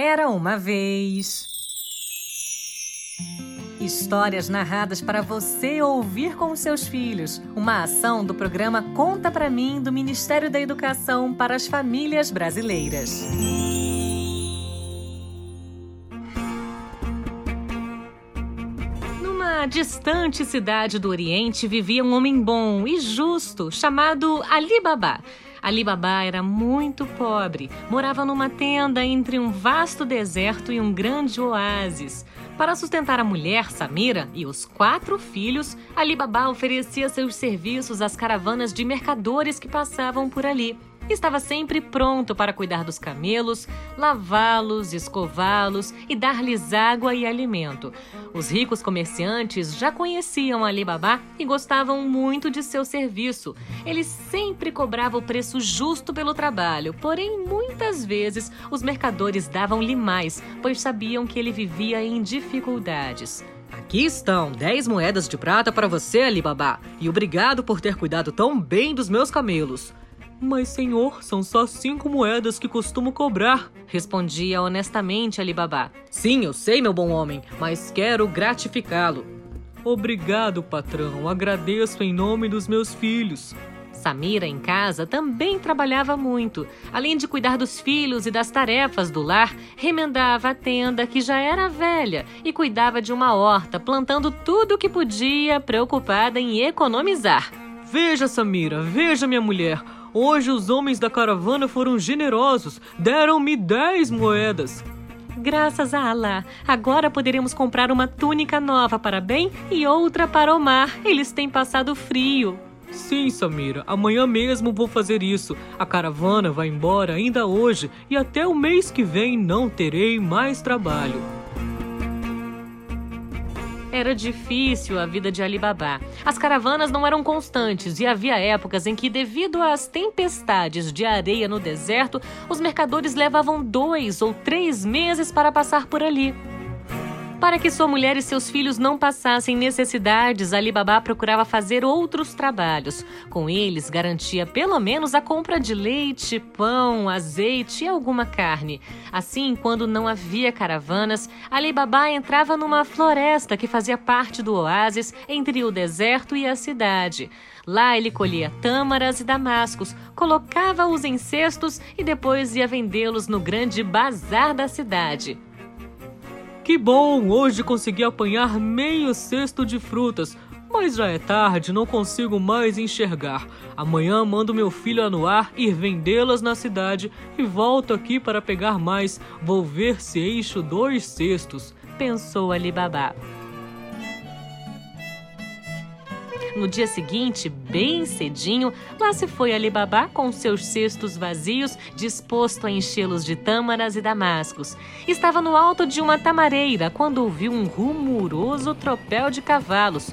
Era uma vez. Histórias narradas para você ouvir com seus filhos. Uma ação do programa Conta para mim do Ministério da Educação para as Famílias Brasileiras. Numa distante cidade do Oriente vivia um homem bom e justo chamado Ali Baba. Ali Baba era muito pobre, morava numa tenda entre um vasto deserto e um grande oásis. Para sustentar a mulher, Samira, e os quatro filhos, Ali Baba oferecia seus serviços às caravanas de mercadores que passavam por ali estava sempre pronto para cuidar dos camelos, lavá-los, escová-los e dar-lhes água e alimento. Os ricos comerciantes já conheciam Ali Baba e gostavam muito de seu serviço. Ele sempre cobrava o preço justo pelo trabalho, porém muitas vezes os mercadores davam-lhe mais, pois sabiam que ele vivia em dificuldades. Aqui estão 10 moedas de prata para você, Ali Baba, e obrigado por ter cuidado tão bem dos meus camelos. Mas, senhor, são só cinco moedas que costumo cobrar, respondia honestamente Alibaba. Sim, eu sei, meu bom homem, mas quero gratificá-lo. Obrigado, patrão. Agradeço em nome dos meus filhos. Samira, em casa, também trabalhava muito. Além de cuidar dos filhos e das tarefas do lar, remendava a tenda, que já era velha, e cuidava de uma horta, plantando tudo o que podia, preocupada em economizar. Veja, Samira, veja, minha mulher. Hoje os homens da caravana foram generosos, deram-me dez moedas. Graças a Allah, agora poderemos comprar uma túnica nova para bem e outra para o mar. Eles têm passado frio. Sim, Samira, amanhã mesmo vou fazer isso. A caravana vai embora ainda hoje e até o mês que vem não terei mais trabalho. Era difícil a vida de Alibaba. As caravanas não eram constantes e havia épocas em que, devido às tempestades de areia no deserto, os mercadores levavam dois ou três meses para passar por ali. Para que sua mulher e seus filhos não passassem necessidades, Ali Baba procurava fazer outros trabalhos. Com eles, garantia pelo menos a compra de leite, pão, azeite e alguma carne. Assim, quando não havia caravanas, Ali Baba entrava numa floresta que fazia parte do oásis entre o deserto e a cidade. Lá ele colhia tâmaras e damascos, colocava-os em cestos e depois ia vendê-los no grande bazar da cidade. Que bom! Hoje consegui apanhar meio cesto de frutas, mas já é tarde, não consigo mais enxergar. Amanhã mando meu filho anuar ir vendê-las na cidade e volto aqui para pegar mais. Vou ver se encho dois cestos, pensou Alibaba. No dia seguinte, bem cedinho, lá se foi Alibaba com seus cestos vazios, disposto a enchê-los de tâmaras e damascos. Estava no alto de uma tamareira quando ouviu um rumoroso tropel de cavalos.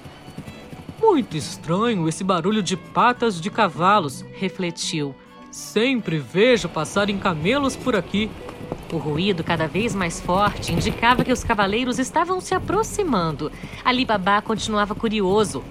Muito estranho esse barulho de patas de cavalos, refletiu. Sempre vejo passarem camelos por aqui. O ruído, cada vez mais forte, indicava que os cavaleiros estavam se aproximando. Alibaba continuava curioso.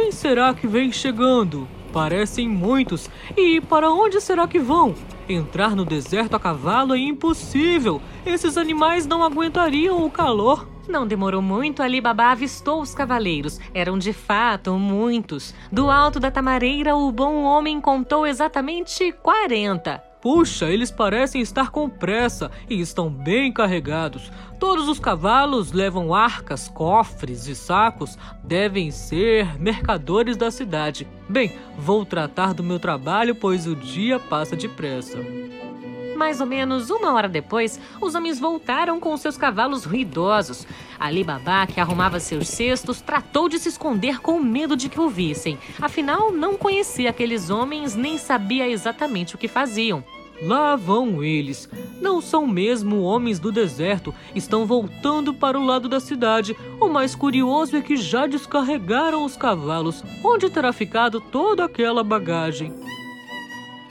Quem será que vem chegando? Parecem muitos. E para onde será que vão? Entrar no deserto a cavalo é impossível. Esses animais não aguentariam o calor. Não demorou muito, Ali Baba avistou os cavaleiros. Eram de fato muitos. Do alto da tamareira, o bom homem contou exatamente 40. Puxa, eles parecem estar com pressa e estão bem carregados. Todos os cavalos levam arcas, cofres e sacos. Devem ser mercadores da cidade. Bem, vou tratar do meu trabalho, pois o dia passa depressa. Mais ou menos uma hora depois, os homens voltaram com seus cavalos ruidosos. Ali Baba, que arrumava seus cestos, tratou de se esconder com medo de que o vissem. Afinal, não conhecia aqueles homens nem sabia exatamente o que faziam. Lá vão eles. Não são mesmo homens do deserto. Estão voltando para o lado da cidade. O mais curioso é que já descarregaram os cavalos. Onde terá ficado toda aquela bagagem?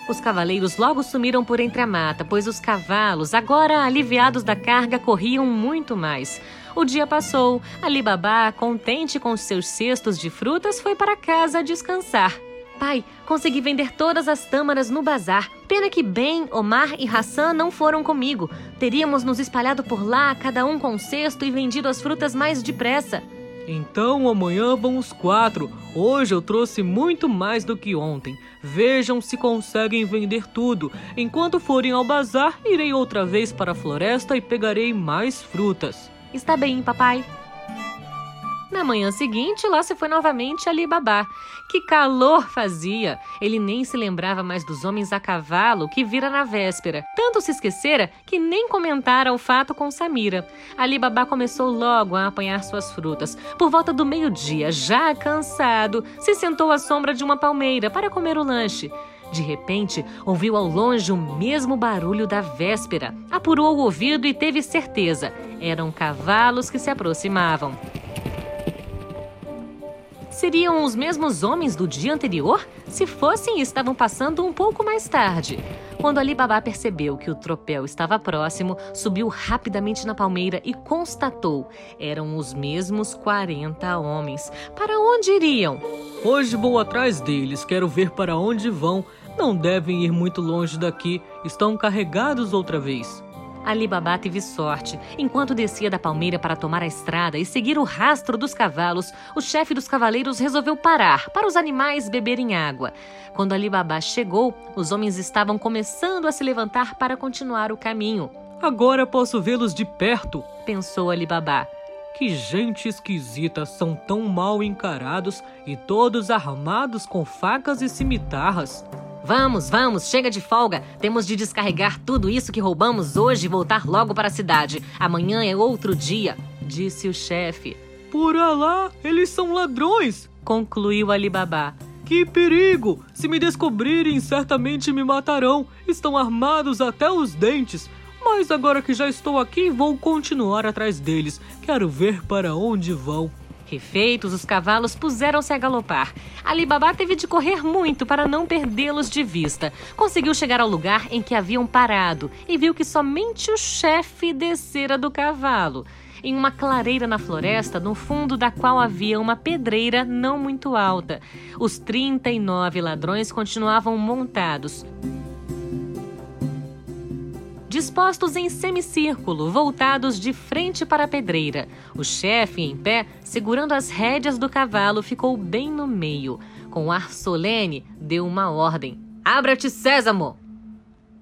Os cavaleiros logo sumiram por entre a mata, pois os cavalos, agora aliviados da carga, corriam muito mais. O dia passou. Ali Baba, contente com seus cestos de frutas, foi para casa descansar. Pai, consegui vender todas as tâmaras no bazar. Pena que Ben, Omar e Hassan não foram comigo. Teríamos nos espalhado por lá, cada um com um cesto e vendido as frutas mais depressa. Então amanhã vão os quatro. Hoje eu trouxe muito mais do que ontem. Vejam se conseguem vender tudo. Enquanto forem ao bazar, irei outra vez para a floresta e pegarei mais frutas. Está bem, papai. Na manhã seguinte, lá se foi novamente Ali Babá. Que calor fazia! Ele nem se lembrava mais dos homens a cavalo que vira na véspera. Tanto se esquecera que nem comentara o fato com Samira. Ali Babá começou logo a apanhar suas frutas. Por volta do meio-dia, já cansado, se sentou à sombra de uma palmeira para comer o lanche. De repente, ouviu ao longe o mesmo barulho da véspera. Apurou o ouvido e teve certeza. Eram cavalos que se aproximavam. Seriam os mesmos homens do dia anterior? Se fossem, estavam passando um pouco mais tarde. Quando Ali Baba percebeu que o tropel estava próximo, subiu rapidamente na palmeira e constatou: eram os mesmos 40 homens. Para onde iriam? Hoje vou atrás deles, quero ver para onde vão. Não devem ir muito longe daqui, estão carregados outra vez. Ali Babá teve sorte. Enquanto descia da palmeira para tomar a estrada e seguir o rastro dos cavalos, o chefe dos cavaleiros resolveu parar para os animais beberem água. Quando Ali Babá chegou, os homens estavam começando a se levantar para continuar o caminho. Agora posso vê-los de perto, pensou Ali Babá. Que gente esquisita, são tão mal encarados e todos armados com facas e cimitarras. Vamos, vamos, chega de folga. Temos de descarregar tudo isso que roubamos hoje e voltar logo para a cidade. Amanhã é outro dia, disse o chefe. Por lá, eles são ladrões, concluiu Alibaba. Que perigo! Se me descobrirem, certamente me matarão. Estão armados até os dentes. Mas agora que já estou aqui, vou continuar atrás deles. Quero ver para onde vão. Refeitos, os cavalos puseram-se a galopar. Ali Baba teve de correr muito para não perdê-los de vista. Conseguiu chegar ao lugar em que haviam parado e viu que somente o chefe descera do cavalo. Em uma clareira na floresta, no fundo da qual havia uma pedreira não muito alta. Os 39 ladrões continuavam montados dispostos em semicírculo, voltados de frente para a pedreira. O chefe, em pé, segurando as rédeas do cavalo, ficou bem no meio. Com ar solene, deu uma ordem: Abra-te, Sésamo!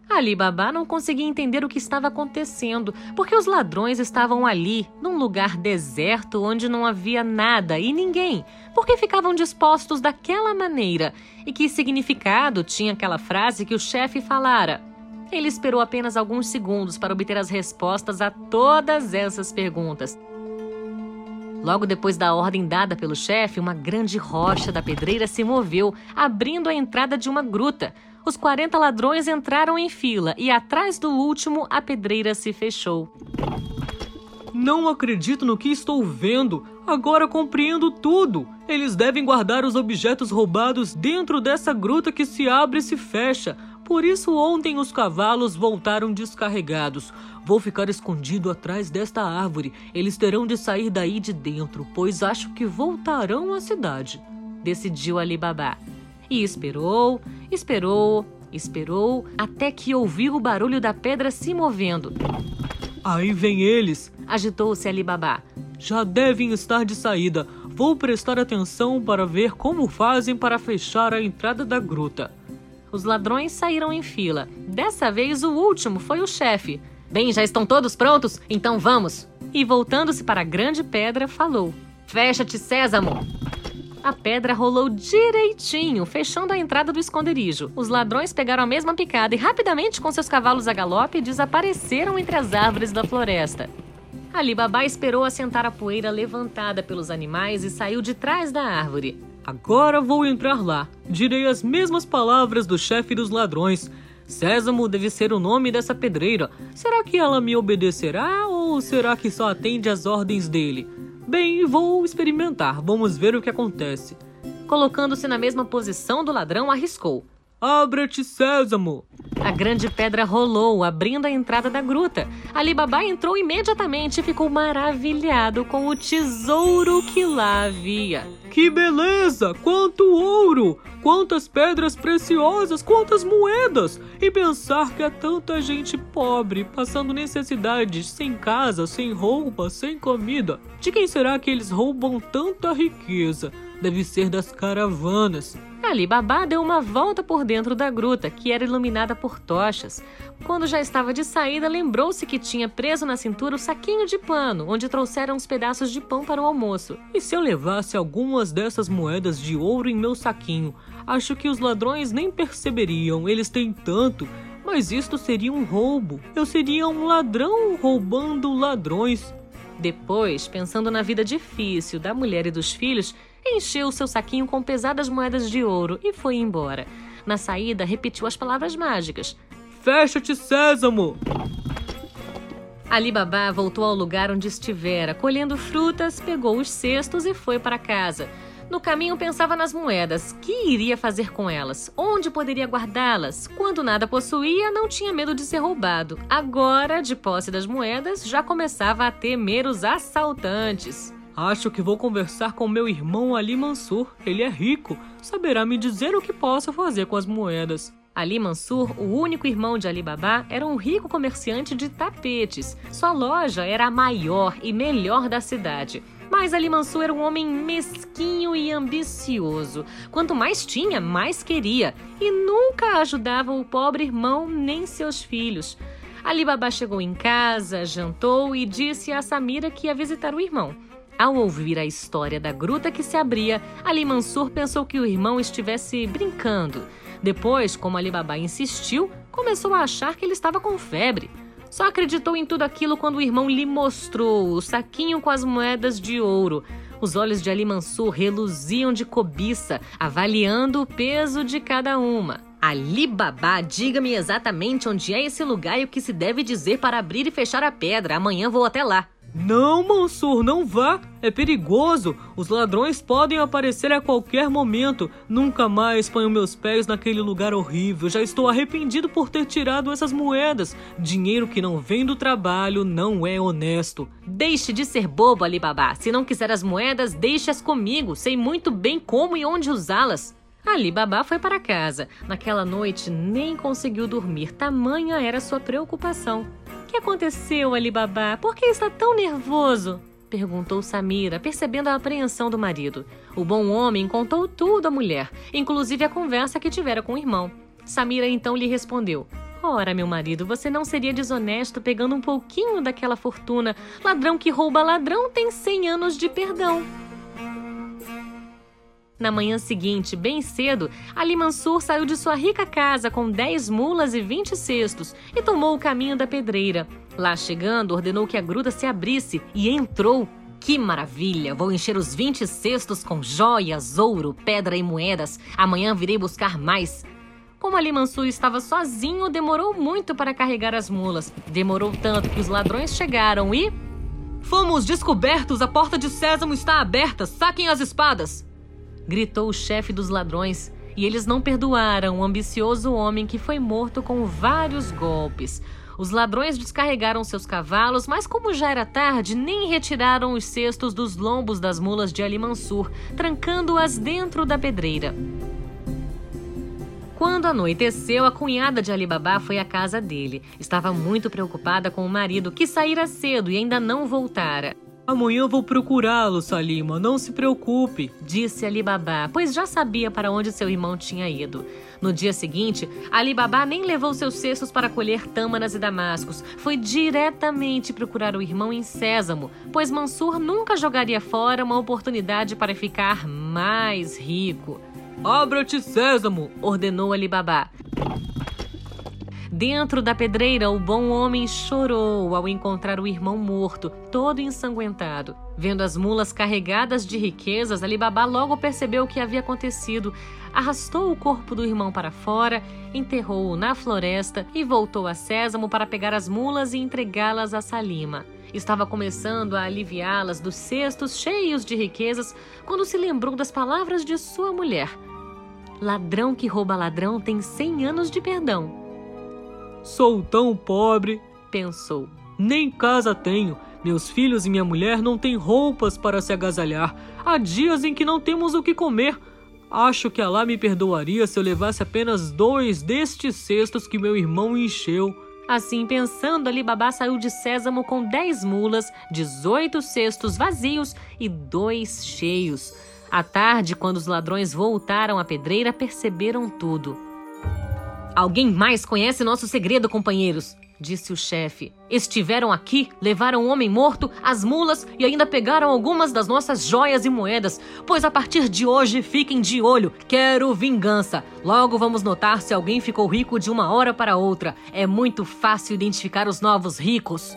Ali Baba não conseguia entender o que estava acontecendo, porque os ladrões estavam ali, num lugar deserto onde não havia nada e ninguém. Por que ficavam dispostos daquela maneira? E que significado tinha aquela frase que o chefe falara? Ele esperou apenas alguns segundos para obter as respostas a todas essas perguntas. Logo depois da ordem dada pelo chefe, uma grande rocha da pedreira se moveu, abrindo a entrada de uma gruta. Os 40 ladrões entraram em fila e atrás do último a pedreira se fechou. Não acredito no que estou vendo. Agora compreendo tudo. Eles devem guardar os objetos roubados dentro dessa gruta que se abre e se fecha. Por isso, ontem os cavalos voltaram descarregados. Vou ficar escondido atrás desta árvore. Eles terão de sair daí de dentro, pois acho que voltarão à cidade. Decidiu Ali Babá. E esperou, esperou, esperou, até que ouviu o barulho da pedra se movendo. Aí vem eles! Agitou-se Ali Babá. Já devem estar de saída. Vou prestar atenção para ver como fazem para fechar a entrada da gruta. Os ladrões saíram em fila. Dessa vez, o último foi o chefe. Bem, já estão todos prontos? Então vamos! E voltando-se para a grande pedra, falou: Fecha-te, Sésamo! A pedra rolou direitinho, fechando a entrada do esconderijo. Os ladrões pegaram a mesma picada e, rapidamente, com seus cavalos a galope, desapareceram entre as árvores da floresta. Ali Babá esperou assentar a poeira levantada pelos animais e saiu de trás da árvore. Agora vou entrar lá. Direi as mesmas palavras do chefe dos ladrões. Sésamo deve ser o nome dessa pedreira. Será que ela me obedecerá ou será que só atende às ordens dele? Bem, vou experimentar. Vamos ver o que acontece. Colocando-se na mesma posição do ladrão, arriscou. Abra-te, Sésamo! A grande pedra rolou, abrindo a entrada da gruta. Ali Baba entrou imediatamente e ficou maravilhado com o tesouro que lá havia. Que beleza! Quanto ouro! Quantas pedras preciosas! Quantas moedas! E pensar que há tanta gente pobre, passando necessidades, sem casa, sem roupa, sem comida. De quem será que eles roubam tanta riqueza? Deve ser das caravanas. Ali Babá deu uma volta por dentro da gruta, que era iluminada por tochas. Quando já estava de saída, lembrou-se que tinha preso na cintura o saquinho de pano, onde trouxeram uns pedaços de pão para o almoço. E se eu levasse algumas dessas moedas de ouro em meu saquinho? Acho que os ladrões nem perceberiam, eles têm tanto. Mas isto seria um roubo. Eu seria um ladrão roubando ladrões. Depois, pensando na vida difícil da mulher e dos filhos, encheu seu saquinho com pesadas moedas de ouro e foi embora. Na saída, repetiu as palavras mágicas: Fecha-te, sésamo! Ali Babá voltou ao lugar onde estivera, colhendo frutas, pegou os cestos e foi para casa. No caminho pensava nas moedas, que iria fazer com elas, onde poderia guardá-las. Quando nada possuía, não tinha medo de ser roubado. Agora, de posse das moedas, já começava a temer os assaltantes. Acho que vou conversar com meu irmão Ali Mansur. Ele é rico, saberá me dizer o que posso fazer com as moedas. Ali Mansur, o único irmão de Ali Baba, era um rico comerciante de tapetes. Sua loja era a maior e melhor da cidade. Mas Ali Mansur era um homem mesquinho e ambicioso. Quanto mais tinha, mais queria. E nunca ajudava o pobre irmão nem seus filhos. Ali Baba chegou em casa, jantou e disse a Samira que ia visitar o irmão. Ao ouvir a história da gruta que se abria, Ali Mansur pensou que o irmão estivesse brincando. Depois, como Ali Baba insistiu, começou a achar que ele estava com febre. Só acreditou em tudo aquilo quando o irmão lhe mostrou o saquinho com as moedas de ouro. Os olhos de Ali Mansur reluziam de cobiça, avaliando o peso de cada uma. Ali Baba, diga-me exatamente onde é esse lugar e o que se deve dizer para abrir e fechar a pedra. Amanhã vou até lá. Não, Mansur, não vá. É perigoso. Os ladrões podem aparecer a qualquer momento. Nunca mais ponho meus pés naquele lugar horrível. Já estou arrependido por ter tirado essas moedas. Dinheiro que não vem do trabalho não é honesto. Deixe de ser bobo, Alibaba. Se não quiser as moedas, deixe-as comigo. Sei muito bem como e onde usá-las. Ali Babá foi para casa. Naquela noite nem conseguiu dormir, tamanha era sua preocupação que aconteceu, Alibabá? Por que está tão nervoso? Perguntou Samira, percebendo a apreensão do marido. O bom homem contou tudo à mulher, inclusive a conversa que tivera com o irmão. Samira então lhe respondeu: Ora, meu marido, você não seria desonesto pegando um pouquinho daquela fortuna? Ladrão que rouba ladrão tem cem anos de perdão. Na manhã seguinte, bem cedo, Ali Mansur saiu de sua rica casa com dez mulas e vinte cestos e tomou o caminho da pedreira. Lá chegando, ordenou que a gruta se abrisse e entrou. Que maravilha! Vou encher os vinte cestos com joias, ouro, pedra e moedas. Amanhã virei buscar mais. Como Ali Mansur estava sozinho, demorou muito para carregar as mulas. Demorou tanto que os ladrões chegaram e. Fomos descobertos! A porta de Sésamo está aberta! Saquem as espadas! Gritou o chefe dos ladrões, e eles não perdoaram o ambicioso homem que foi morto com vários golpes. Os ladrões descarregaram seus cavalos, mas como já era tarde, nem retiraram os cestos dos lombos das mulas de Ali Mansur, trancando-as dentro da pedreira. Quando anoiteceu, a cunhada de Alibabá foi à casa dele. Estava muito preocupada com o marido, que saíra cedo e ainda não voltara. Amanhã vou procurá-lo, Salima, não se preocupe, disse Ali Baba, pois já sabia para onde seu irmão tinha ido. No dia seguinte, Ali Baba nem levou seus cestos para colher tâmaras e damascos. Foi diretamente procurar o irmão em Sésamo, pois Mansur nunca jogaria fora uma oportunidade para ficar mais rico. Abra-te, Sésamo, ordenou Ali Baba. Dentro da pedreira, o bom homem chorou ao encontrar o irmão morto, todo ensanguentado. Vendo as mulas carregadas de riquezas, Alibabá logo percebeu o que havia acontecido. Arrastou o corpo do irmão para fora, enterrou-o na floresta e voltou a Sésamo para pegar as mulas e entregá-las a Salima. Estava começando a aliviá-las dos cestos cheios de riquezas quando se lembrou das palavras de sua mulher. Ladrão que rouba ladrão tem cem anos de perdão. Sou tão pobre, pensou. Nem casa tenho. Meus filhos e minha mulher não têm roupas para se agasalhar. Há dias em que não temos o que comer. Acho que Alá me perdoaria se eu levasse apenas dois destes cestos que meu irmão encheu. Assim pensando, Ali Babá saiu de Sésamo com dez mulas, dezoito cestos vazios e dois cheios. À tarde, quando os ladrões voltaram à pedreira, perceberam tudo. Alguém mais conhece nosso segredo, companheiros? disse o chefe. Estiveram aqui, levaram o homem morto, as mulas e ainda pegaram algumas das nossas joias e moedas. Pois a partir de hoje fiquem de olho. Quero vingança. Logo vamos notar se alguém ficou rico de uma hora para outra. É muito fácil identificar os novos ricos.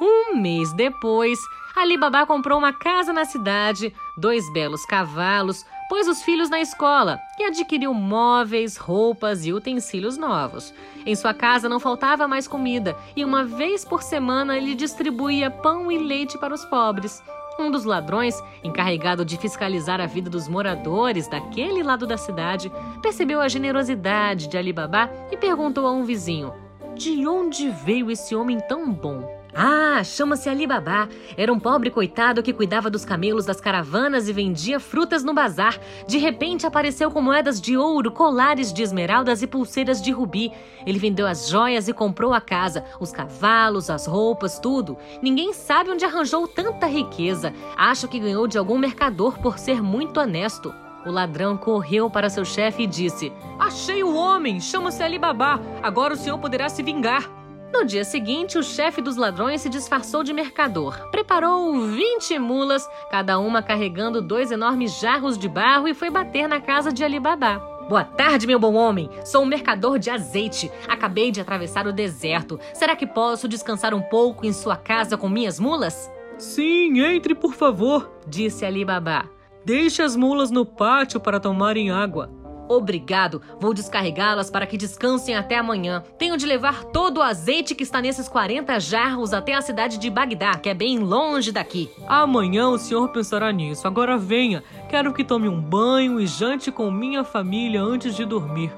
Um mês depois, Alibaba comprou uma casa na cidade, dois belos cavalos, pôs os filhos na escola e adquiriu móveis, roupas e utensílios novos. Em sua casa não faltava mais comida e uma vez por semana ele distribuía pão e leite para os pobres. Um dos ladrões, encarregado de fiscalizar a vida dos moradores daquele lado da cidade, percebeu a generosidade de Alibaba e perguntou a um vizinho: De onde veio esse homem tão bom? Ah, chama-se Alibabá. Era um pobre coitado que cuidava dos camelos das caravanas e vendia frutas no bazar. De repente apareceu com moedas de ouro, colares de esmeraldas e pulseiras de rubi. Ele vendeu as joias e comprou a casa, os cavalos, as roupas, tudo. Ninguém sabe onde arranjou tanta riqueza. Acho que ganhou de algum mercador por ser muito honesto. O ladrão correu para seu chefe e disse: Achei o homem, chama-se Alibabá. Agora o senhor poderá se vingar. No dia seguinte, o chefe dos ladrões se disfarçou de mercador. Preparou 20 mulas, cada uma carregando dois enormes jarros de barro e foi bater na casa de Alibabá. Boa tarde, meu bom homem. Sou um mercador de azeite. Acabei de atravessar o deserto. Será que posso descansar um pouco em sua casa com minhas mulas? Sim, entre, por favor, disse Alibabá. Deixe as mulas no pátio para tomarem água. Obrigado, vou descarregá-las para que descansem até amanhã. Tenho de levar todo o azeite que está nesses 40 jarros até a cidade de Bagdá, que é bem longe daqui. Amanhã o senhor pensará nisso. Agora venha. Quero que tome um banho e jante com minha família antes de dormir.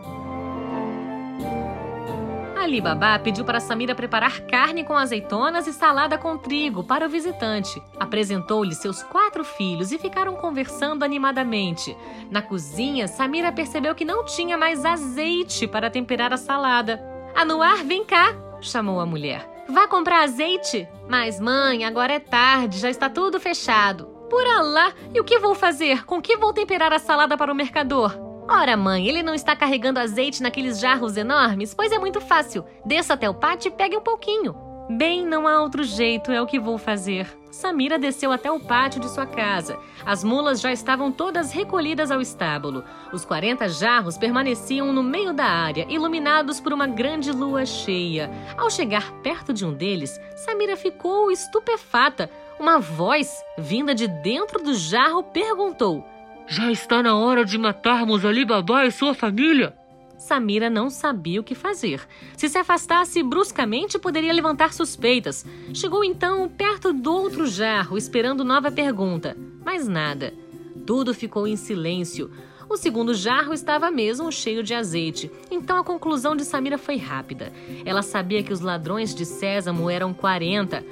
Ali Baba pediu para Samira preparar carne com azeitonas e salada com trigo para o visitante. Apresentou-lhe seus quatro filhos e ficaram conversando animadamente. Na cozinha, Samira percebeu que não tinha mais azeite para temperar a salada. Anuar, vem cá! chamou a mulher. Vá comprar azeite? Mas, mãe, agora é tarde, já está tudo fechado. Por Alá, e o que vou fazer? Com que vou temperar a salada para o mercador? Ora, mãe, ele não está carregando azeite naqueles jarros enormes? Pois é muito fácil. Desça até o pátio e pegue um pouquinho. Bem, não há outro jeito, é o que vou fazer. Samira desceu até o pátio de sua casa. As mulas já estavam todas recolhidas ao estábulo. Os 40 jarros permaneciam no meio da área, iluminados por uma grande lua cheia. Ao chegar perto de um deles, Samira ficou estupefata. Uma voz, vinda de dentro do jarro, perguntou: já está na hora de matarmos Ali Baba e sua família? Samira não sabia o que fazer. Se se afastasse bruscamente, poderia levantar suspeitas. Chegou então perto do outro jarro, esperando nova pergunta. Mas nada. Tudo ficou em silêncio. O segundo jarro estava mesmo cheio de azeite, então a conclusão de Samira foi rápida. Ela sabia que os ladrões de sésamo eram 40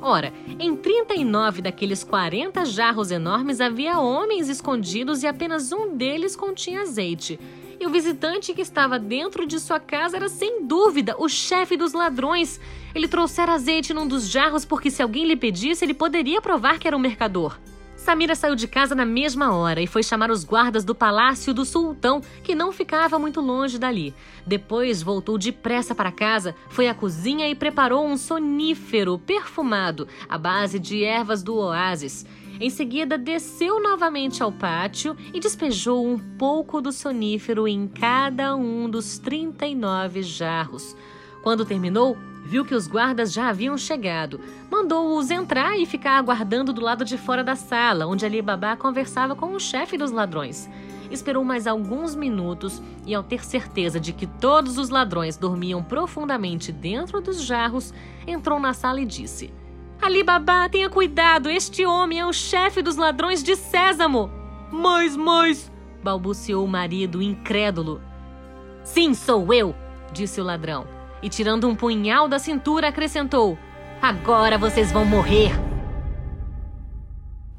Ora, em 39 daqueles 40 jarros enormes havia homens escondidos e apenas um deles continha azeite. E o visitante que estava dentro de sua casa era sem dúvida o chefe dos ladrões. Ele trouxera azeite num dos jarros porque, se alguém lhe pedisse, ele poderia provar que era um mercador. Samira saiu de casa na mesma hora e foi chamar os guardas do palácio do sultão, que não ficava muito longe dali. Depois voltou depressa para casa, foi à cozinha e preparou um sonífero perfumado à base de ervas do oásis. Em seguida, desceu novamente ao pátio e despejou um pouco do sonífero em cada um dos 39 jarros. Quando terminou, viu que os guardas já haviam chegado. Mandou-os entrar e ficar aguardando do lado de fora da sala, onde Ali Baba conversava com o chefe dos ladrões. Esperou mais alguns minutos e, ao ter certeza de que todos os ladrões dormiam profundamente dentro dos jarros, entrou na sala e disse: Ali Baba, tenha cuidado, este homem é o chefe dos ladrões de Sésamo. Mas, mas, balbuciou o marido incrédulo. Sim, sou eu, disse o ladrão. E tirando um punhal da cintura, acrescentou: Agora vocês vão morrer.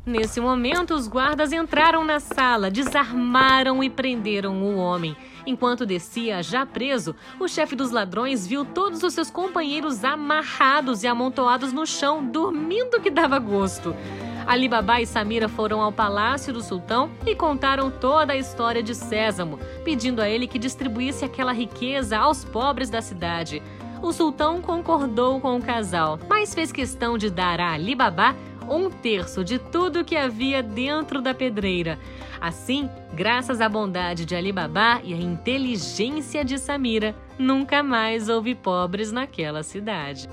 Nesse momento, os guardas entraram na sala, desarmaram e prenderam o homem. Enquanto descia, já preso, o chefe dos ladrões viu todos os seus companheiros amarrados e amontoados no chão, dormindo que dava gosto. Ali Baba e Samira foram ao palácio do sultão e contaram toda a história de Sésamo, pedindo a ele que distribuísse aquela riqueza aos pobres da cidade. O sultão concordou com o casal, mas fez questão de dar a Ali Baba um terço de tudo que havia dentro da pedreira. Assim, graças à bondade de Alibaba e à inteligência de Samira, nunca mais houve pobres naquela cidade.